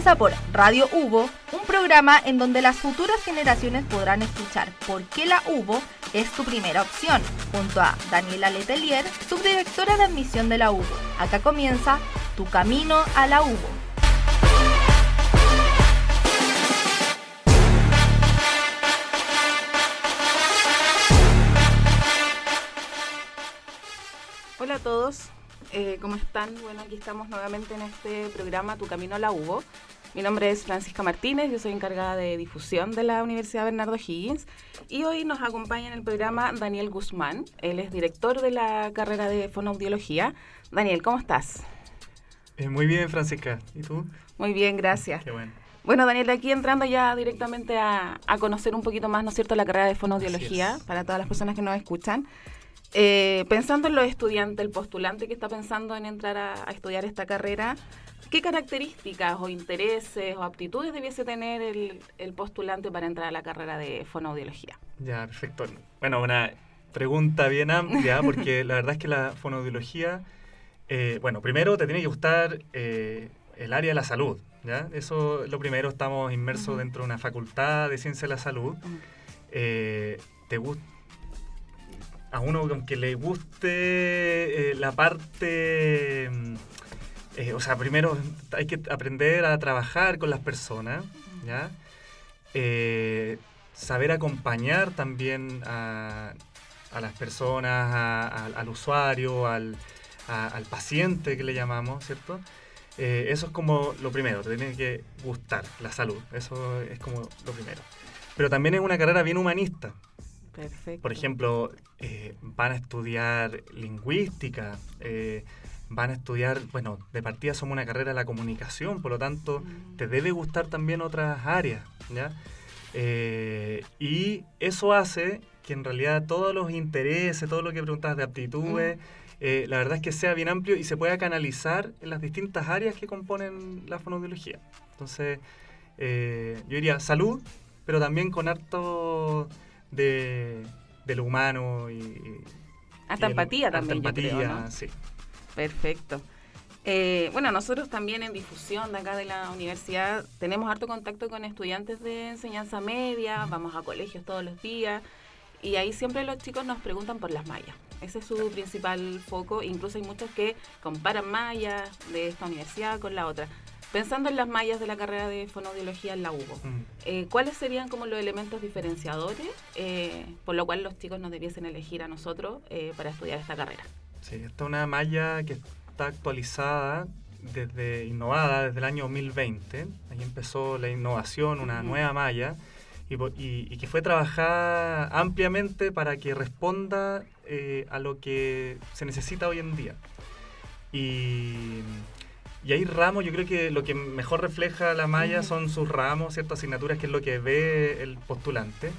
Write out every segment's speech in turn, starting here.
Comienza por Radio Hugo, un programa en donde las futuras generaciones podrán escuchar por qué la UBO es tu primera opción, junto a Daniela Letelier, subdirectora de admisión de la UBO. Acá comienza Tu Camino a la UBO. Hola a todos, eh, ¿cómo están? Bueno, aquí estamos nuevamente en este programa Tu Camino a la UBO. Mi nombre es Francisca Martínez, yo soy encargada de difusión de la Universidad Bernardo Higgins y hoy nos acompaña en el programa Daniel Guzmán. Él es director de la carrera de fonoaudiología. Daniel, ¿cómo estás? Eh, muy bien, Francisca. ¿Y tú? Muy bien, gracias. Qué bueno. Bueno, Daniel, aquí entrando ya directamente a, a conocer un poquito más, ¿no es cierto?, la carrera de fonoaudiología para todas las personas que nos escuchan. Eh, pensando en los estudiantes, el postulante que está pensando en entrar a, a estudiar esta carrera, ¿qué características o intereses o aptitudes debiese tener el, el postulante para entrar a la carrera de fonoaudiología? Ya, perfecto. Bueno, una pregunta bien amplia, porque la verdad es que la fonoaudiología, eh, bueno, primero te tiene que gustar eh, el área de la salud, ¿ya? Eso es lo primero, estamos inmersos dentro de una facultad de ciencia de la salud. Eh, te gusta a uno aunque le guste eh, la parte mm, eh, o sea primero hay que aprender a trabajar con las personas ya Eh, saber acompañar también a, las personas al usuario al, al paciente que le llamamos cierto eso es como lo primero te tiene que gustar la salud eso es como lo primero. Pero también es una carrera bien humanista Perfecto. por ejemplo, eh, van a estudiar lingüística, eh, van a estudiar, bueno, de partida somos una carrera de la comunicación, por lo tanto, Mm. te debe gustar también otras áreas, ¿ya? Eh, y eso hace que en realidad todos los intereses, todo lo que preguntas de aptitudes, eh, la verdad es que sea bien amplio y se pueda canalizar en las distintas áreas que componen la fonoaudiología. Entonces, eh, yo diría salud, pero también con harto de, de lo humano y... y Hasta empatía también, yo creo, empatía, ¿no? sí. Perfecto. Eh, bueno, nosotros también en difusión de acá de la universidad tenemos harto contacto con estudiantes de enseñanza media, vamos a colegios todos los días y ahí siempre los chicos nos preguntan por las mallas. Ese es su principal foco, incluso hay muchos que comparan mallas de esta universidad con la otra. Pensando en las mallas de la carrera de fonoaudiología en la UBO, Mm. eh, ¿cuáles serían como los elementos diferenciadores eh, por lo cual los chicos nos debiesen elegir a nosotros eh, para estudiar esta carrera? Sí, esta es una malla que está actualizada, desde innovada desde el año 2020. Ahí empezó la innovación, una Ujú. nueva malla, y, y- y que fue trabajada ampliamente para que responda eh, a lo que se necesita hoy en día. Y, y hay ramos, yo creo que lo que mejor refleja la malla son sus ramos, ciertas asignaturas, que es lo que ve el postulante.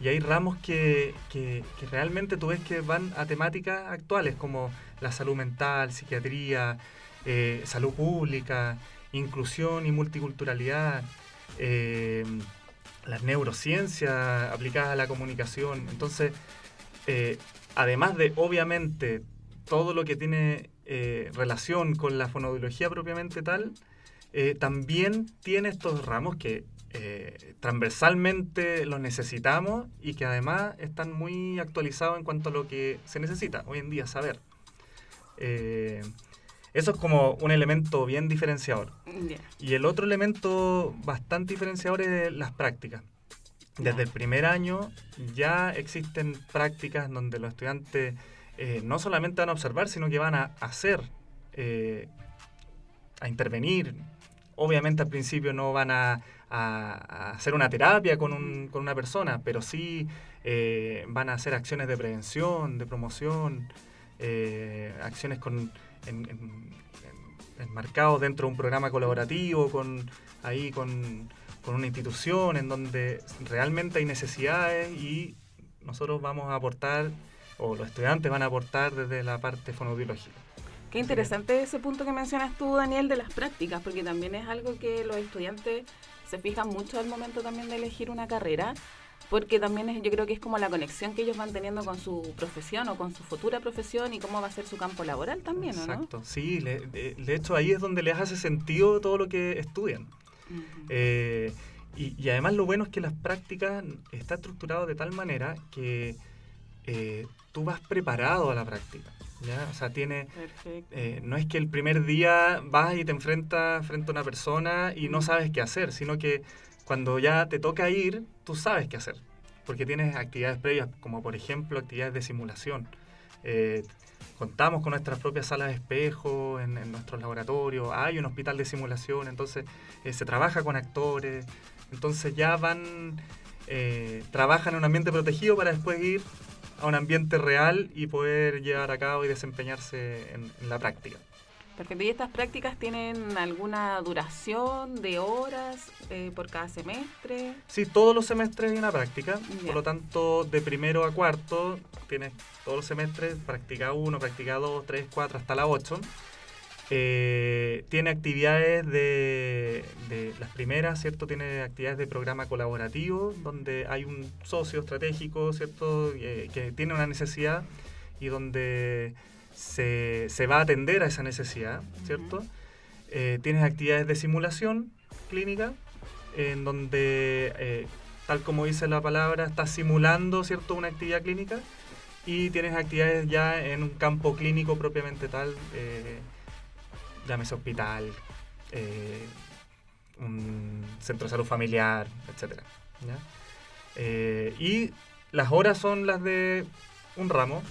Y hay ramos que, que- que realmente tú ves que van a temáticas actuales como la salud mental, psiquiatría, eh, salud pública, inclusión y multiculturalidad, eh, las neurociencias aplicadas a la comunicación. Entonces, eh, además de obviamente todo lo que tiene eh, relación con la fonoaudiología propiamente tal, eh, también tiene estos ramos que eh, transversalmente los necesitamos y que además están muy actualizados en cuanto a lo que se necesita hoy en día saber. Eh, eso es como un elemento bien diferenciador. Y el otro elemento bastante diferenciador es las prácticas. Desde el primer año ya existen prácticas donde los estudiantes eh, no solamente van a observar, sino que van a hacer, eh, a intervenir. Obviamente al principio no van a, hacer una terapia con, un- con una persona, pero sí eh, van a hacer acciones de prevención, de promoción, acciones con, dentro de un programa colaborativo, con, ahí con, con una institución en donde realmente hay necesidades y nosotros vamos a aportar, o los estudiantes van a aportar desde la parte fonoaudiológica. Qué interesante ese punto que mencionas tú, Daniel, de las prácticas, porque también es algo que los estudiantes se fijan mucho al momento también de elegir una carrera, porque también es, yo creo que es como la conexión que ellos van teniendo con su profesión o con su futura profesión y cómo va a ser su campo laboral también, ¿o no? Exacto, sí, le- de, de hecho ahí es donde les hace sentido todo lo que estudian. Eh, y, además lo bueno es que las prácticas está estructurado de tal manera que eh, tú vas preparado a la práctica. ¿ya? O sea, tiene, eh, no es que el primer día vas y te enfrentas frente a una persona y no sabes qué hacer, sino que cuando ya te toca ir, tú sabes qué hacer, porque tienes actividades previas, como por ejemplo actividades de simulación. Eh, contamos con nuestras propias salas de espejo en, nuestros laboratorios, hay un hospital de simulación, entonces se trabaja con actores, entonces ya van, trabajan en un ambiente protegido para después ir a un ambiente real y poder llevar a cabo y desempeñarse en, la práctica. Perfecto. ¿Y estas prácticas tienen alguna duración de horas eh, por cada semestre? Sí, todos los semestres hay una práctica. Por lo tanto, de primero a cuarto tienes todos los semestres, práctica 1, práctica 2, 3, 4, hasta la 8. Eh, tiene actividades de, las primeras, ¿cierto? Tiene actividades de programa colaborativo, donde hay un socio estratégico, ¿cierto? Eh, que tiene una necesidad y donde se, va a atender a esa necesidad, ¿cierto? Eh, tienes actividades de simulación clínica, en donde, tal como dice la palabra, estás simulando, ¿cierto? Una actividad clínica y tienes actividades ya en un campo clínico propiamente tal llámese hospital, eh, un centro de salud familiar, etc. Eh, y las horas son las de un ramo,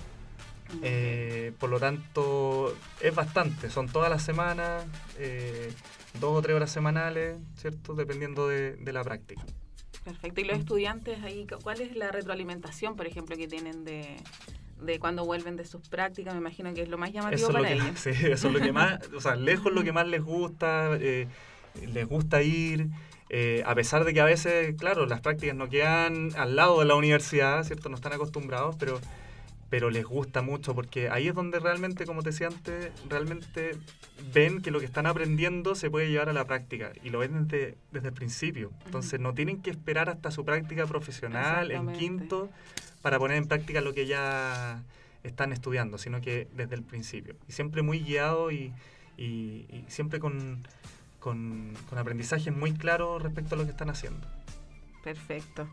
eh, por lo tanto es bastante, son todas las semanas, dos o tres horas semanales, ¿cierto? Dependiendo de, de la práctica. Perfecto. ¿Y los estudiantes ahí, cuál es la retroalimentación, por ejemplo, que tienen de, de cuando vuelven de sus prácticas, me imagino que es lo más llamativo para ellos. Sí, eso es lo que más, o sea, lejos lo que más les gusta, eh, les gusta ir, eh, a pesar de que a veces, claro, las prácticas no quedan al lado de la universidad, ¿cierto? No están acostumbrados, pero, pero les gusta mucho, porque ahí es donde realmente, como te decía antes, realmente ven que lo que están aprendiendo se puede llevar a la práctica, y lo ven desde, desde el principio. Entonces no tienen que esperar hasta su práctica profesional en quinto para poner en práctica lo que ya están estudiando, sino que desde el principio. Y siempre muy guiado y, siempre con, con, aprendizaje muy claro respecto a lo que están haciendo. Perfecto.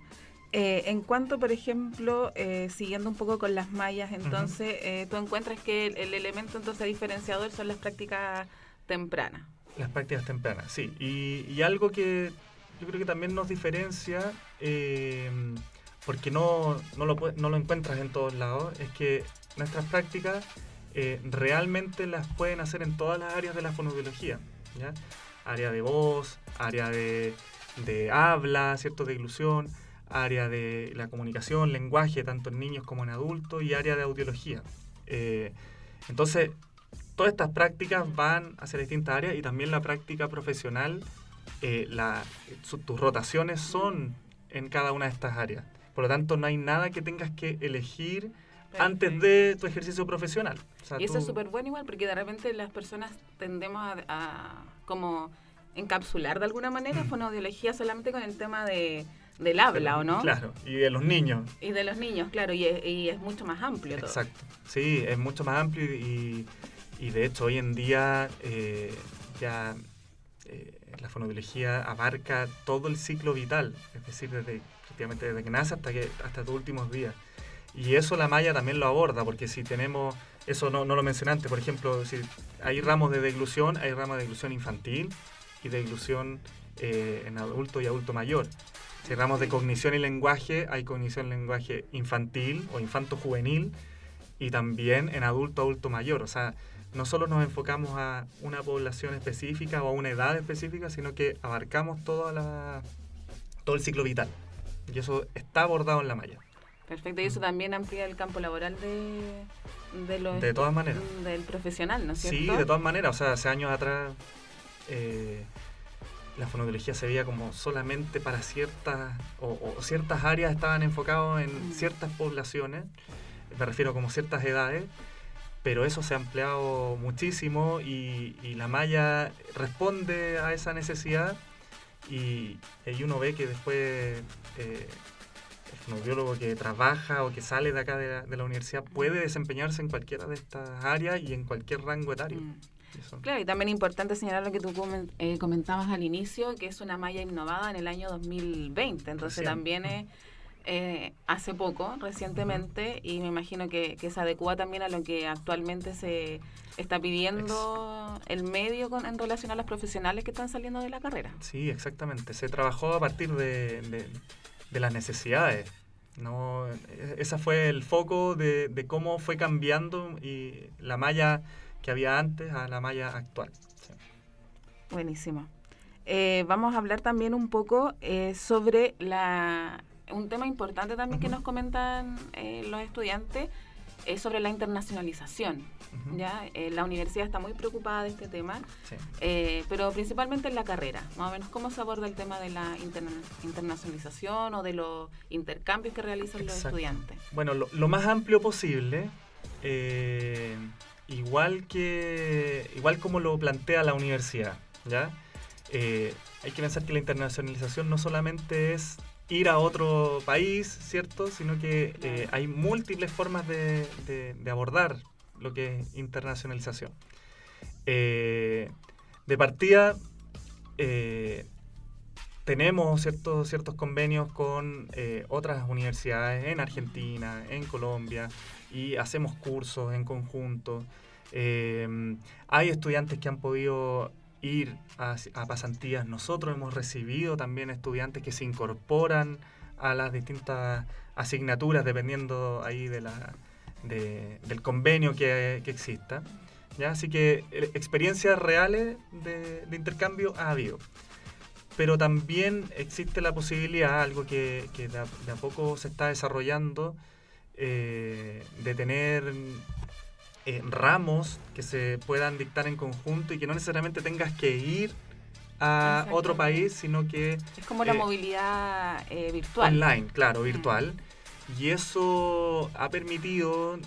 Eh, en cuanto, por ejemplo, eh, siguiendo un poco con las mallas, entonces, eh, tú encuentras que el, elemento entonces diferenciador son las prácticas tempranas. Las prácticas tempranas, sí. Y, y algo que yo creo que también nos diferencia porque no, no, lo, no lo encuentras en todos lados, es que nuestras prácticas eh, realmente las pueden hacer en todas las áreas de la fonobiología. Área de voz, área de, de habla, ¿cierto? de ilusión, área de la comunicación, lenguaje, tanto en niños como en adultos, y área de audiología. Eh, entonces, todas estas prácticas van hacia distintas áreas y también la práctica profesional, eh, tus rotaciones son en cada una de estas áreas. Por lo tanto, no hay nada que tengas que elegir antes de tu ejercicio profesional. y eso es súper bueno igual, porque de repente las personas tendemos a, como encapsular de alguna manera mm. fonoaudiología solamente con el tema de, del habla, ¿o no? Claro, y de los niños. Y de los niños, claro, y es, y es mucho más amplio todo. Exacto, sí, es mucho más amplio y, y de hecho hoy en día eh, ya eh, la fonoaudiología abarca todo el ciclo vital, es decir, desde desde que nace hasta, que, hasta tus últimos días. Y eso la malla también lo aborda, porque si tenemos, eso no, no lo mencioné antes, por ejemplo, si hay ramos de deglución, hay ramos de deglución infantil y de deglución eh, en adulto y adulto mayor. Si hay ramos de cognición y lenguaje, hay cognición y lenguaje infantil o infanto-juvenil y también en adulto adulto mayor. O sea, no solo nos enfocamos a una población específica o a una edad específica, sino que abarcamos toda la, todo el ciclo vital. Y eso está abordado en la malla. Perfecto, y eso también amplía el campo laboral de, de los... De todas maneras. Del profesional, ¿no es cierto? Sí, de todas maneras. O sea, hace años atrás eh, la fonoaudiología se veía como solamente para ciertas... O, ciertas áreas estaban enfocados en mm. ciertas poblaciones. Me refiero como ciertas edades. Pero eso se ha ampliado muchísimo y, y la malla responde a esa necesidad y, uno ve que después eh, el que trabaja o que sale de acá de la, universidad puede desempeñarse en cualquiera de estas áreas y en cualquier rango etario. Mm. Claro, y también importante señalar lo que tú eh, comentabas al inicio, que es una malla innovada en el año 2020. Entonces también es eh, hace poco, recientemente, y me imagino que, se adecua también a lo que actualmente se está pidiendo el medio con, en relación a los profesionales que están saliendo de la carrera. Sí, exactamente. Se trabajó a partir de, de, las necesidades. ¿no? Ese fue el foco de, de, cómo fue cambiando y la malla que había antes a la malla actual. Buenísimo. Eh, vamos a hablar también un poco eh, sobre la, un tema importante también que nos comentan eh, los estudiantes es sobre la internacionalización. ¿ya? la universidad está muy preocupada de este tema, pero principalmente en la carrera. Más o menos, ¿cómo se aborda el tema de la internacionalización o de los intercambios que realizan los estudiantes? Bueno, lo, lo más amplio posible igual que igual como lo plantea la universidad, ¿ya? Eh, hay que pensar que la internacionalización no solamente es ir a otro país, ¿cierto? Sino que eh, hay múltiples formas de, abordar lo que es internacionalización. Eh, de partida, tenemos ciertos, ciertos convenios con otras universidades en Argentina, en Colombia, y hacemos cursos en conjunto. Hay estudiantes que han podido ir a, pasantías. Nosotros hemos recibido también estudiantes que se incorporan a las distintas asignaturas dependiendo ahí de la, del convenio que, exista. ¿ya? Así que eh, experiencias reales de, intercambio ha habido. Pero también existe la posibilidad, algo que, de, a, poco se está desarrollando, eh, de tener eh, ramos que se puedan dictar en conjunto y que no necesariamente tengas que ir a otro país, sino que... Es como la eh, movilidad eh, virtual. Online, claro, mm. virtual. Y eso ha permitido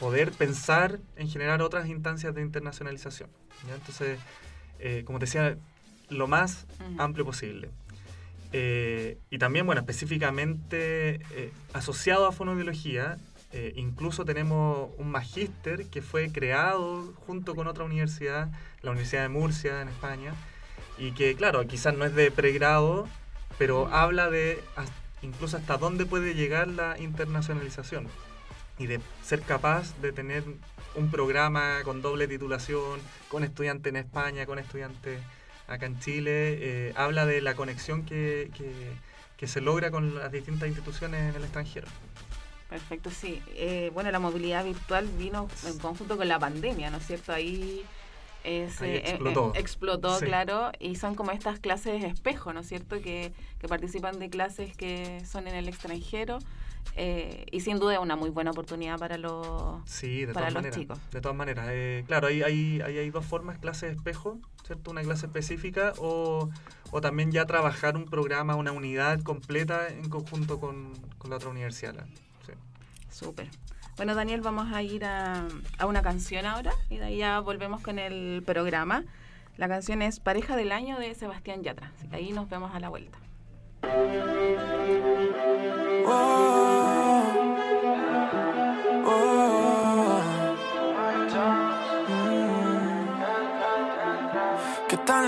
poder pensar en generar otras instancias de internacionalización. Entonces, como te decía, lo más mm. amplio posible. Eh, y también, bueno, específicamente eh, asociado a fonobiología, eh, incluso tenemos un magíster que fue creado junto con otra universidad, la Universidad de Murcia en España, y que, claro, quizás no es de pregrado, pero habla de incluso hasta dónde puede llegar la internacionalización y de ser capaz de tener un programa con doble titulación, con estudiante en España, con estudiante acá en Chile, eh, habla de la conexión que, se logra con las distintas instituciones en el extranjero. Perfecto, sí. Eh, bueno, la movilidad virtual vino en conjunto con la pandemia, ¿no es cierto? Ahí, eh, explotó, explotó claro, y son como estas clases espejo, ¿no es cierto? Que, que participan de clases que son en el extranjero eh, y sin duda es una muy buena oportunidad para los, sí, de para todas los maneras, chicos. De todas maneras. Eh, claro, hay, hay, hay, dos formas, clase espejo, ¿cierto? Una clase específica o, o, también ya trabajar un programa, una unidad completa en conjunto con, con la otra universidad. Súper. Bueno, Daniel, vamos a ir a, a una canción ahora y de ahí ya volvemos con el programa. La canción es Pareja del Año de Sebastián Yatra. Ahí nos vemos a la vuelta. ¿Qué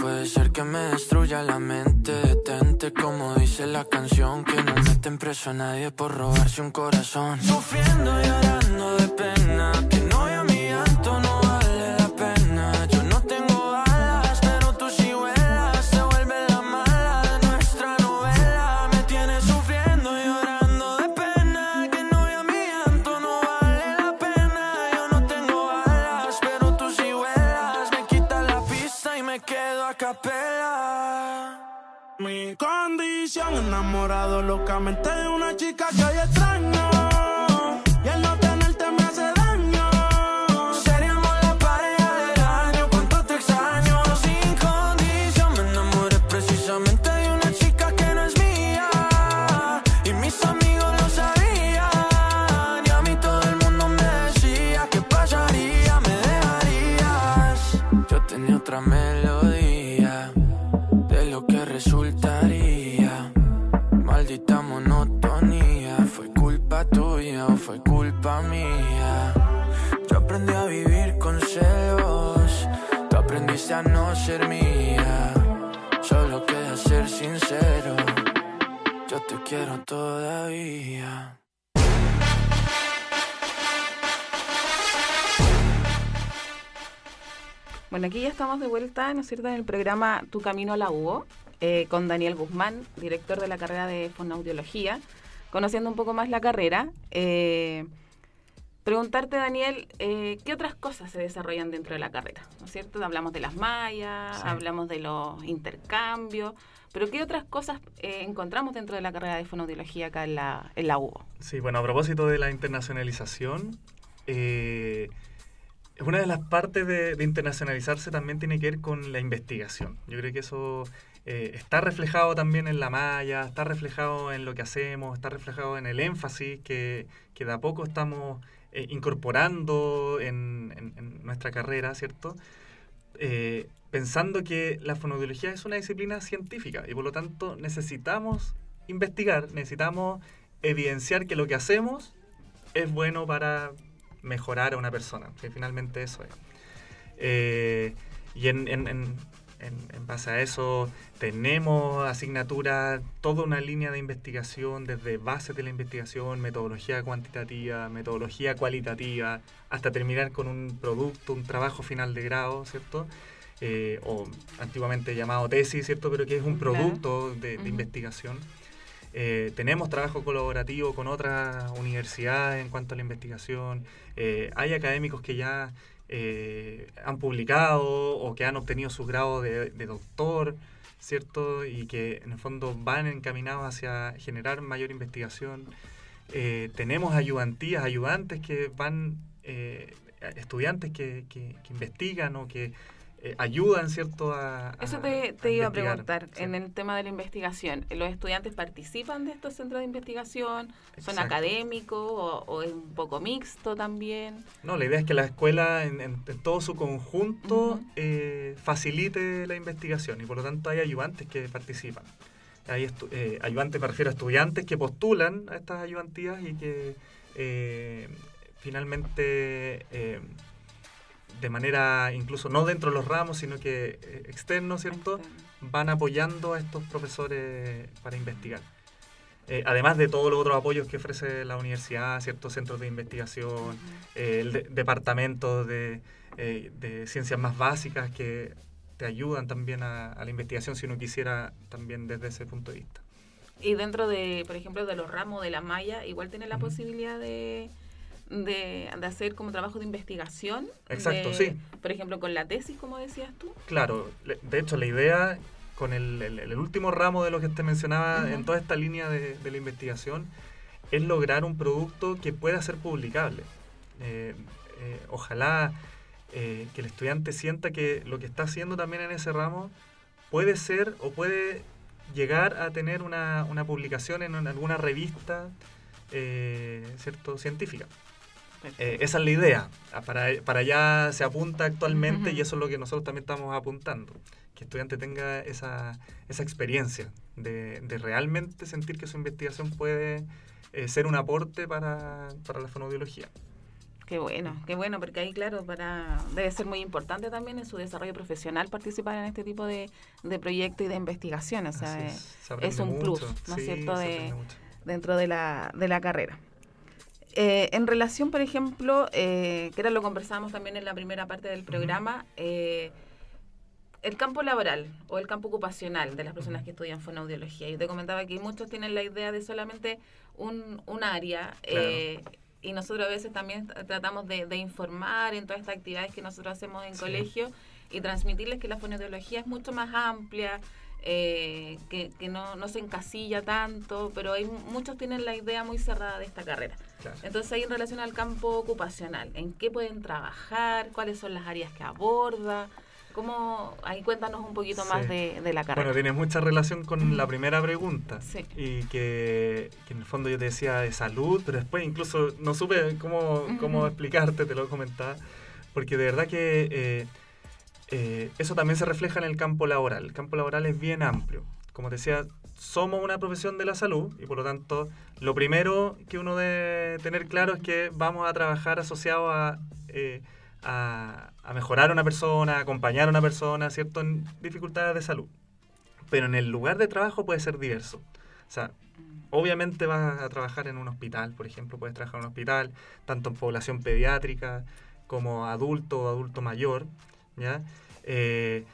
Puede ser que me destruya la mente. Detente, como dice la canción. Que no meten preso a nadie por robarse un corazón. Sufriendo y llorando de pena. Condición, enamorado locamente de una chica que hoy extraño. Estamos de vuelta, ¿no es cierto?, en el programa Tu Camino a la UO, eh, con Daniel Guzmán, director de la carrera de Fonoaudiología, conociendo un poco más la carrera. Eh, preguntarte, Daniel, eh, ¿qué otras cosas se desarrollan dentro de la carrera? ¿No es cierto? Hablamos de las mallas, Sí. hablamos de los intercambios, pero ¿qué otras cosas eh, encontramos dentro de la carrera de Fonoaudiología acá en la, en la UO? Sí, bueno, a propósito de la internacionalización, eh, una de las partes de, de internacionalizarse también tiene que ver con la investigación. Yo creo que eso eh, está reflejado también en la malla, está reflejado en lo que hacemos, está reflejado en el énfasis que, que de a poco estamos eh, incorporando en, nuestra carrera, ¿cierto? Eh, pensando que la fonoaudiología es una disciplina científica y por lo tanto necesitamos investigar, necesitamos evidenciar que lo que hacemos es bueno para mejorar a una persona, que finalmente eso es. Eh, y en, en- en- en- base a eso tenemos asignaturas, toda una línea de investigación, desde bases de la investigación, metodología cuantitativa, metodología cualitativa, hasta terminar con un producto, un trabajo final de grado, ¿cierto? Eh, o antiguamente llamado tesis, ¿cierto? Pero que es un Claro. producto de, de Ujú. investigación. Eh, tenemos trabajo colaborativo con otras universidades en cuanto a la investigación. Eh, hay académicos que ya eh, han publicado o que han obtenido su grado de, de doctor, ¿cierto? Y que en el fondo van encaminados hacia generar mayor investigación. Eh, tenemos ayudantías, ayudantes que van, estudiantes que, que- que investigan o que eh, ayudan, ¿cierto? A, Eso te, a iba a preguntar Sí. en el tema de la investigación. ¿Los estudiantes participan de estos centros de investigación? ¿Son Exacto. académicos o, o es un poco mixto también? No, la idea es que la escuela en, en- en todo su conjunto eh, facilite la investigación y por lo tanto hay ayudantes que participan. Hay eh, ayudantes, me refiero a estudiantes que postulan a estas ayudantías y que eh, finalmente de manera incluso no dentro de los ramos, sino que eh, externo, ¿cierto? Este, van apoyando a estos profesores para investigar. Eh, además de todos los otros apoyos que ofrece la universidad, ciertos centros de investigación, eh, el de- departamento de, eh, de ciencias más básicas que te ayudan también a, a la investigación si uno quisiera también desde ese punto de vista. Y dentro de, por ejemplo, de los ramos de la malla, igual tiene la Ujú. posibilidad de, de, de hacer como trabajo de investigación. Exacto, de- sí. Por ejemplo, con la tesis, como decías tú. Claro, de hecho la idea con el, el- el último ramo de lo que te mencionaba en toda esta línea de, de la investigación es lograr un producto que pueda ser publicable. Eh, eh, ojalá eh, que el estudiante sienta que lo que está haciendo también en ese ramo puede ser o puede llegar a tener una, una publicación en alguna revista eh, cierto científica. Eh, esa es la idea. Ah, Para, para allá se apunta actualmente y eso es lo que nosotros también estamos apuntando. Que el estudiante tenga esa, esa experiencia de, de realmente sentir que su investigación puede eh, ser un aporte para, para la fonoaudiología. Qué bueno, qué bueno, porque ahí, claro, para debe ser muy importante también en su desarrollo profesional participar en este tipo de, de proyectos y de investigación. O sea, es, un plus, mucho. ¿no es Sí, cierto?, de, dentro de la, de la carrera. Eh, en relación, por ejemplo, eh, que era lo conversábamos también en la primera parte del programa, eh, el campo laboral o el campo ocupacional de las personas que estudian fonoaudiología. Yo te comentaba que muchos tienen la idea de solamente un, un área eh, y nosotros a veces también tratamos de, de informar en todas estas actividades que nosotros hacemos en Sí. colegio y transmitirles que la fonoaudiología es mucho más amplia, eh, que, que no, no se encasilla tanto, pero hay muchos tienen la idea muy cerrada de esta carrera. Claro. Entonces ahí en relación al campo ocupacional, ¿en qué pueden trabajar? ¿Cuáles son las áreas que aborda? ¿Cómo? Ahí cuéntanos un poquito más Sí. de, de la carrera. Bueno, tiene mucha relación con la primera pregunta. Sí. Y que, que en el fondo yo te decía de salud, pero después incluso no supe cómo, cómo explicarte, te lo comentaba. Porque de verdad que eh, eh, eso también se refleja en el campo laboral. El campo laboral es bien amplio. Como te decía, somos una profesión de la salud y por lo tanto lo primero que uno debe tener claro es que vamos a trabajar asociado a, eh, a, a mejorar a una persona, a acompañar a una persona, ¿cierto? En dificultades de salud. Pero en el lugar de trabajo puede ser diverso. O sea, obviamente vas a trabajar en un hospital, por ejemplo, puedes trabajar en un hospital, tanto en población pediátrica como adulto o adulto mayor. Eh,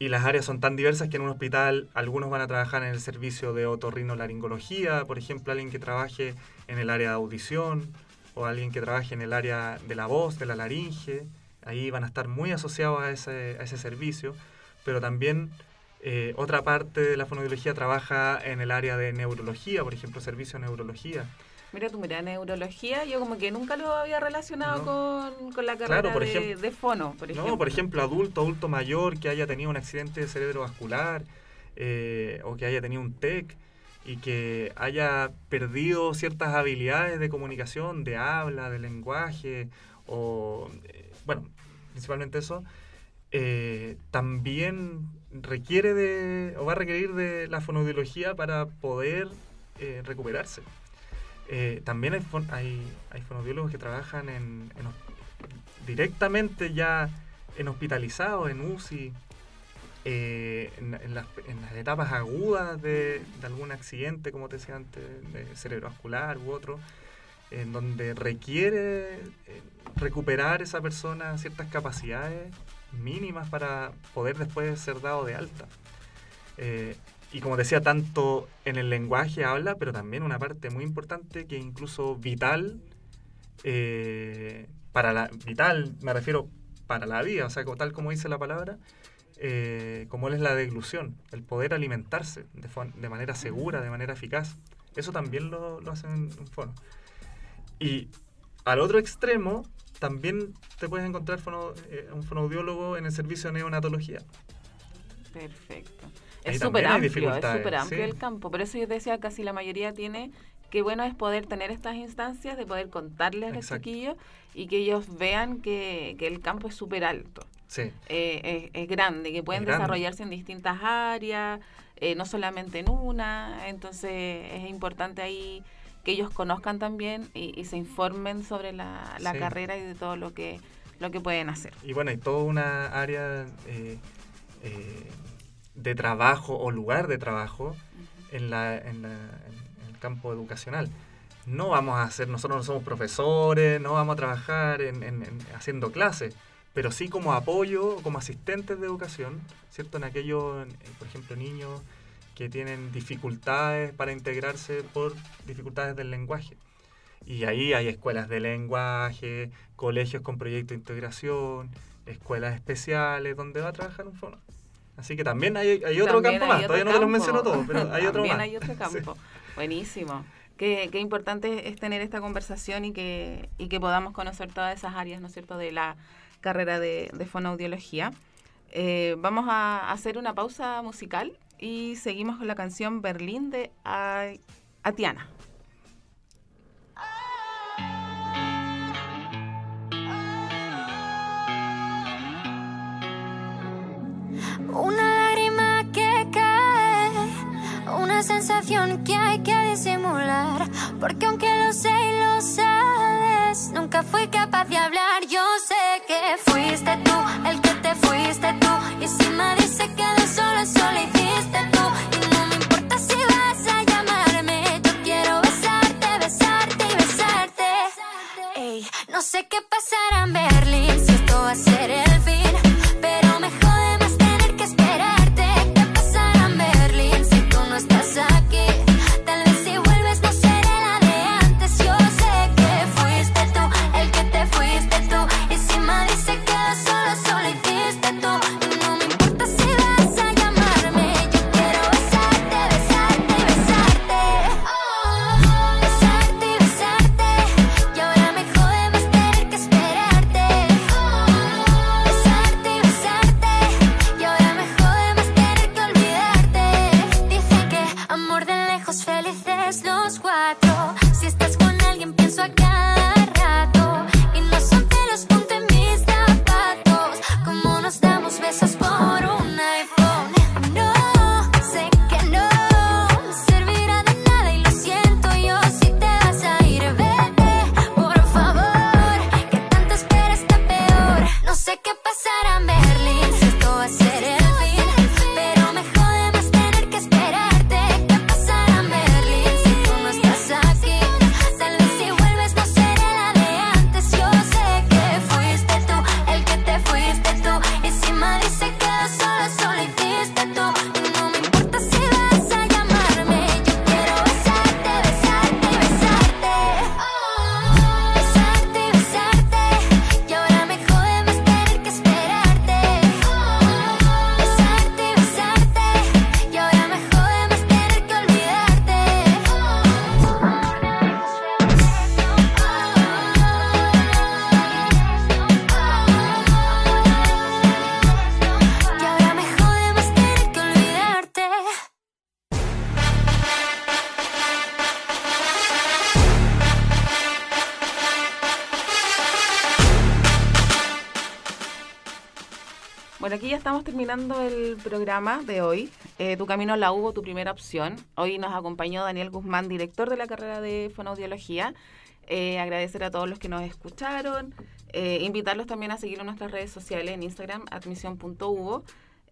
y las áreas son tan diversas que en un hospital algunos van a trabajar en el servicio de otorrinolaringología, por ejemplo, alguien que trabaje en el área de audición o alguien que trabaje en el área de la voz, de la laringe. Ahí van a estar muy asociados a ese, a ese servicio, pero también eh, otra parte de la fonoaudiología trabaja en el área de neurología, por ejemplo, servicio de neurología. Mira tú, mira, neurología, yo como que nunca lo había relacionado No. con, con la carrera Claro, por de, ejemplo- de fono, por ejemplo. No, por ejemplo, adulto, adulto mayor que haya tenido un accidente cerebrovascular eh, o que haya tenido un TEC y que haya perdido ciertas habilidades de comunicación, de habla, de lenguaje, o, eh, bueno, principalmente eso, eh, también requiere de, o va a requerir de la fonoaudiología para poder eh, recuperarse. Eh, también hay, hay, hay fonoaudiólogos que trabajan en, directamente ya en hospitalizados, en UCI, eh, en, las, etapas agudas de, algún accidente, como te decía antes, de cerebrovascular u otro, en donde requiere eh, recuperar esa persona ciertas capacidades mínimas para poder después ser dado de alta. Y como decía, tanto en el lenguaje habla, pero también una parte muy importante que incluso vital, eh, para la vital me refiero para la vida, o sea, tal como dice la palabra, eh, como es la deglución, el poder alimentarse de, manera segura, de manera eficaz. Eso también lo, lo hacen en fono. Y al otro extremo, también te puedes encontrar fono- eh, un fonoaudiólogo en el servicio de neonatología. Perfecto. Es súper amplio, es súper amplio sí. el campo. Por eso yo te decía, casi la mayoría tiene, qué bueno es poder tener estas instancias, de poder contarles a los Exacto. chiquillos y que ellos vean que, que el campo es súper alto. Sí, eh, es, es grande, que pueden desarrollarse en distintas áreas, eh, no solamente en una. Entonces es importante ahí que ellos conozcan también y, y se informen sobre la, la Sí. carrera y de todo lo que, lo que pueden hacer. Y bueno, hay toda una área eh, eh, de trabajo o lugar de trabajo en, la, en, el campo educacional. No vamos a hacer, nosotros no somos profesores, no vamos a trabajar en, en- en- haciendo clases, pero sí como apoyo, como asistentes de educación, ¿cierto? En aquellos, por ejemplo, niños que tienen dificultades para integrarse por dificultades del lenguaje. Y ahí hay escuelas de lenguaje, colegios con proyecto de integración, escuelas especiales donde va a trabajar un fono. Así que también hay, hay otro También campo hay más, otro todavía no te los campo. menciono todos, pero hay otro También más. hay otro Sí. campo. Buenísimo. Qué, qué importante es tener esta conversación y que, y que podamos conocer todas esas áreas, ¿no es cierto?, de la carrera de, de fonoaudiología. Eh, vamos a hacer una pausa musical y seguimos con la canción Berlín de A- Atiana. Sensación que hay que disimular. Porque aunque lo sé y lo sabes, nunca fui capaz de hablar. Yo sé que fuiste tú el que te fuiste tú. Y si me dice que de solo solo hiciste tú. Estamos terminando el programa de hoy. Eh, tu camino la hubo, tu primera opción. Hoy nos acompañó Daniel Guzmán, director de la carrera de fonoaudiología. Eh, agradecer a todos los que nos escucharon. eh, invitarlos también a seguir en nuestras redes sociales en Instagram, admisión.uvo.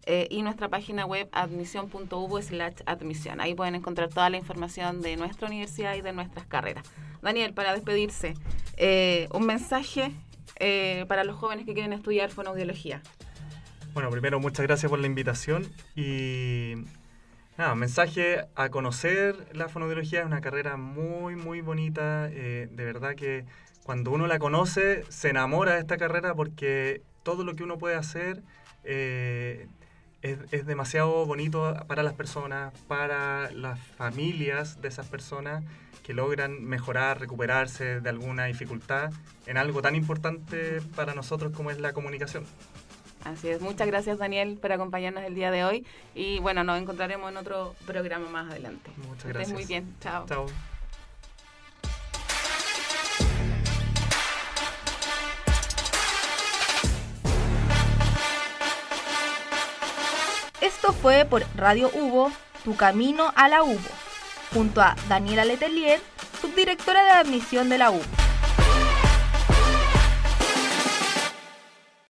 eh, y nuestra página web admisión.uvo slash admisión. Ahí pueden encontrar toda la información de nuestra universidad y de nuestras carreras. Daniel, para despedirse, eh, un mensaje eh, para los jóvenes que quieren estudiar fonoaudiología. Bueno, primero muchas gracias por la invitación y nada, mensaje a conocer la fonoaudiología es una carrera muy muy bonita, eh, de verdad que cuando uno la conoce se enamora de esta carrera porque todo lo que uno puede hacer eh, es, es demasiado bonito para las personas, para las familias de esas personas que logran mejorar, recuperarse de alguna dificultad en algo tan importante para nosotros como es la comunicación. Así es, muchas gracias Daniel por acompañarnos el día de hoy y bueno, nos encontraremos en otro programa más adelante. Muchas Que estés gracias. muy bien, chao. Chao. Esto fue por Radio Hugo, Tu Camino a la Hugo, junto a Daniela Letelier, subdirectora de admisión de la UBO.